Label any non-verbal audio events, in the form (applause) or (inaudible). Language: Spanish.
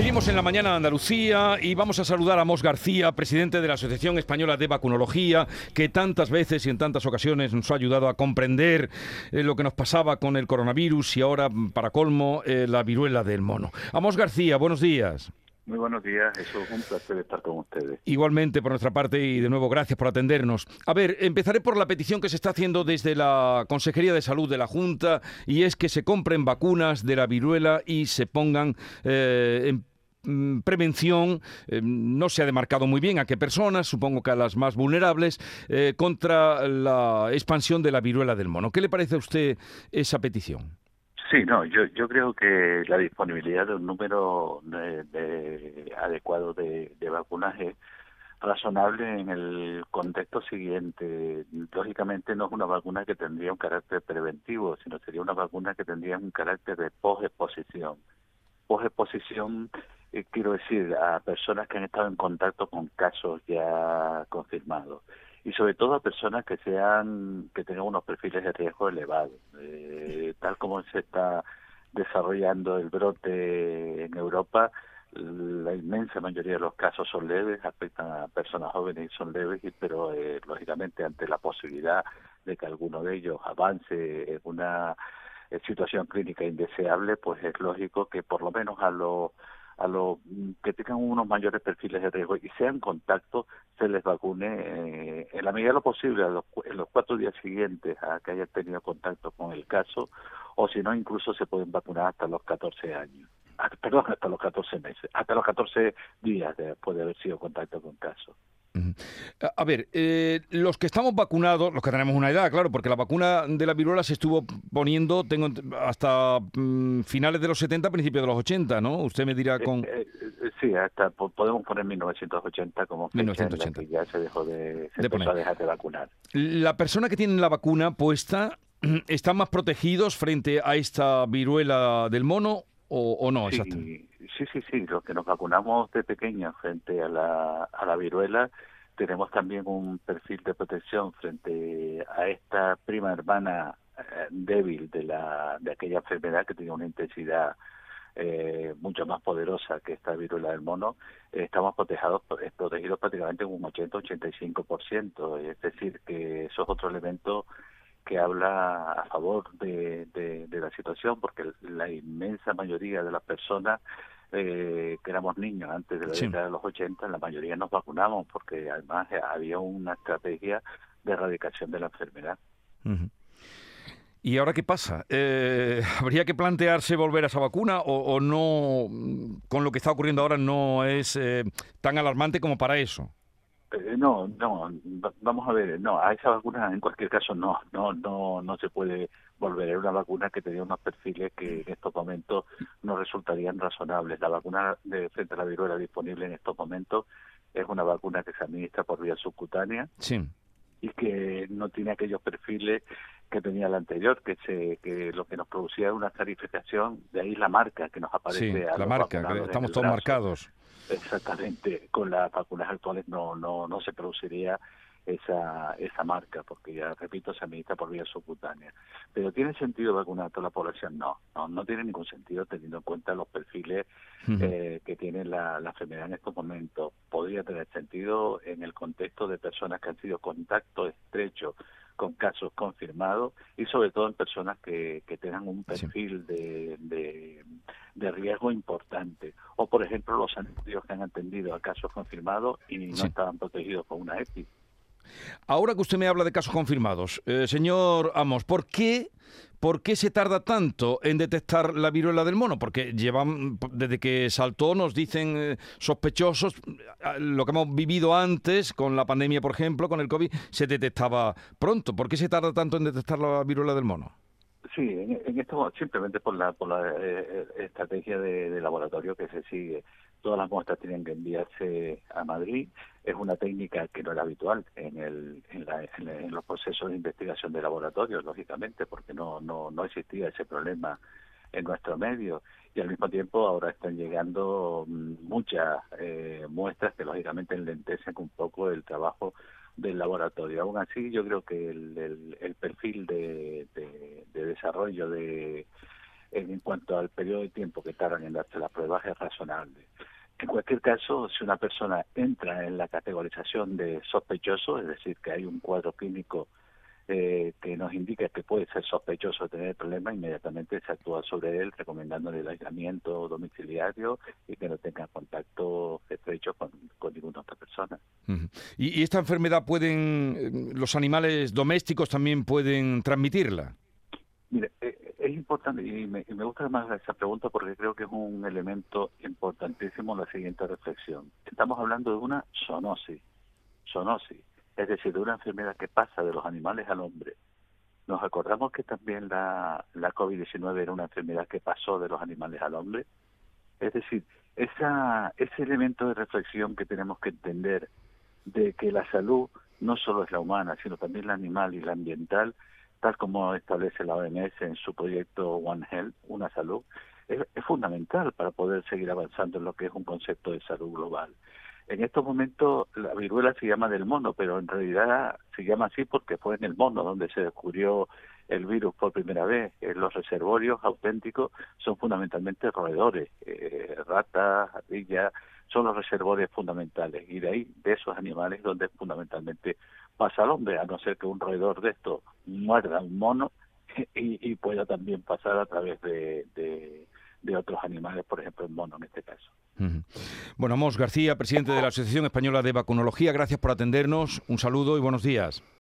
Seguimos en la mañana de Andalucía y vamos a saludar a Mos García, presidente de la Asociación Española de Vacunología, que tantas veces y en tantas ocasiones nos ha ayudado a comprender eh, lo que nos pasaba con el coronavirus y ahora, para colmo, eh, la viruela del mono. Amos García, buenos días. Muy buenos días, es un placer estar con ustedes. Igualmente por nuestra parte y de nuevo gracias por atendernos. A ver, empezaré por la petición que se está haciendo desde la Consejería de Salud de la Junta y es que se compren vacunas de la viruela y se pongan eh, en prevención, eh, no se ha demarcado muy bien a qué personas, supongo que a las más vulnerables, eh, contra la expansión de la viruela del mono. ¿Qué le parece a usted esa petición? Sí, no, yo, yo creo que la disponibilidad de un número de, adecuado de, de vacunaje razonable en el contexto siguiente. Lógicamente no es una vacuna que tendría un carácter preventivo, sino sería una vacuna que tendría un carácter de posexposición. Posexposición, eh, quiero decir, a personas que han estado en contacto con casos ya confirmados. Y sobre todo a personas que sean que tengan unos perfiles de riesgo elevados. Eh, tal como se está desarrollando el brote en Europa la inmensa mayoría de los casos son leves afectan a personas jóvenes y son leves pero eh, lógicamente ante la posibilidad de que alguno de ellos avance en una eh, situación clínica indeseable pues es lógico que por lo menos a los a los que tengan unos mayores perfiles de riesgo y sean contacto se les vacune eh, en la medida de lo posible en los cuatro días siguientes a que hayan tenido contacto con el caso o si no incluso se pueden vacunar hasta los 14 años ah, perdón hasta los 14 meses hasta los 14 días después de haber sido contacto con caso a ver, eh, los que estamos vacunados, los que tenemos una edad, claro, porque la vacuna de la viruela se estuvo poniendo tengo hasta mm, finales de los 70, principios de los 80, ¿no? Usted me dirá con... Eh, eh, sí, hasta podemos poner 1980 como fecha 1980. En que ya se dejó de, se de dejar de vacunar. La persona que tiene la vacuna puesta, (clears throat) ¿están más protegidos frente a esta viruela del mono o, no? Sí, sí, sí, sí, los que nos vacunamos de pequeños frente a la, a la viruela tenemos también un perfil de protección frente a esta prima hermana eh, débil de la de aquella enfermedad que tiene una intensidad eh, mucho más poderosa que esta viruela del mono, estamos protegidos, protegidos prácticamente en un 80-85%. Es decir, que eso es otro elemento que habla a favor de, de, la situación, porque la inmensa mayoría de las personas eh, que éramos niños antes de la década de los 80, la mayoría nos vacunamos, porque además había una estrategia de erradicación de la enfermedad. ¿Y ahora qué pasa? Eh, (laughs) ¿Habría que plantearse volver a esa vacuna o, no, con lo que está ocurriendo ahora, no es eh, tan alarmante como para eso? Eh, no, no, vamos a ver, no, a esa vacuna en cualquier caso no, no, no, no se puede volver. a una vacuna que tenía unos perfiles que en estos momentos no resultarían razonables. La vacuna de frente a la viruela disponible en estos momentos es una vacuna que se administra por vía subcutánea. Sí y que no tiene aquellos perfiles que tenía la anterior, que se, que lo que nos producía una clarificación, de ahí la marca que nos aparece. Sí, la marca, estamos todos marcados. Exactamente, con las vacunas actuales no, no, no se produciría esa, esa marca, porque ya repito, se administra por vía subcutánea. Pero ¿tiene sentido vacunar a toda la población? No, no, no tiene ningún sentido teniendo en cuenta los perfiles eh, que tiene la, la enfermedad en estos momentos. Podría tener sentido en el contexto de personas que han sido contacto estrecho con casos confirmados y sobre todo en personas que, que tengan un perfil de, de, riesgo importante. O, por ejemplo, los anteriores que han atendido a casos confirmados y no estaban protegidos por una EPI. Ahora que usted me habla de casos confirmados, eh, señor Amos, ¿por qué, ¿por qué se tarda tanto en detectar la viruela del mono? Porque llevan, desde que saltó, nos dicen eh, sospechosos, eh, lo que hemos vivido antes, con la pandemia, por ejemplo, con el COVID, se detectaba pronto. ¿Por qué se tarda tanto en detectar la viruela del mono? Sí, en, esto simplemente por la, por la estrategia de, laboratorio que se sigue todas las muestras tienen que enviarse a Madrid. Es una técnica que no era habitual en, el, en, los procesos de investigación de laboratorio, lógicamente, porque no, no, no existía ese problema en nuestro medio. Y al mismo tiempo ahora están llegando mm, muchas eh, muestras que lógicamente enlentecen un poco el trabajo del laboratorio. Aún así, yo creo que el, el, perfil de, de desarrollo de en cuanto al periodo de tiempo que tardan en darse las pruebas es razonable. En cualquier caso, si una persona entra en la categorización de sospechoso, es decir, que hay un cuadro clínico eh, que nos indica que puede ser sospechoso de tener el problema, inmediatamente se actúa sobre él recomendándole el aislamiento domiciliario y que no tenga contacto estrecho con, ninguna otra persona. ¿Y, esta enfermedad pueden, eh, los animales domésticos también pueden transmitirla? Mire, eh, es importante y me, gusta más esa pregunta porque creo que es un elemento importantísimo la siguiente reflexión. Estamos hablando de una zoonosis, zoonosis, es decir, de una enfermedad que pasa de los animales al hombre. Nos acordamos que también la, la COVID-19 era una enfermedad que pasó de los animales al hombre. Es decir, esa, ese elemento de reflexión que tenemos que entender de que la salud no solo es la humana, sino también la animal y la ambiental, tal como establece la OMS en su proyecto One Health, una salud, es, fundamental para poder seguir avanzando en lo que es un concepto de salud global. En estos momentos la viruela se llama del mono, pero en realidad se llama así porque fue en el mono donde se descubrió el virus por primera vez. los reservorios auténticos son fundamentalmente roedores, eh, ratas, ardillas, son los reservorios fundamentales. Y de ahí, de esos animales, donde fundamentalmente pasa al hombre, a no ser que un roedor de estos muerda un mono (laughs) y, pueda también pasar a través de, de, otros animales, por ejemplo el mono en este caso. Bueno, Amos García, presidente de la Asociación Española de Vacunología, gracias por atendernos, un saludo y buenos días.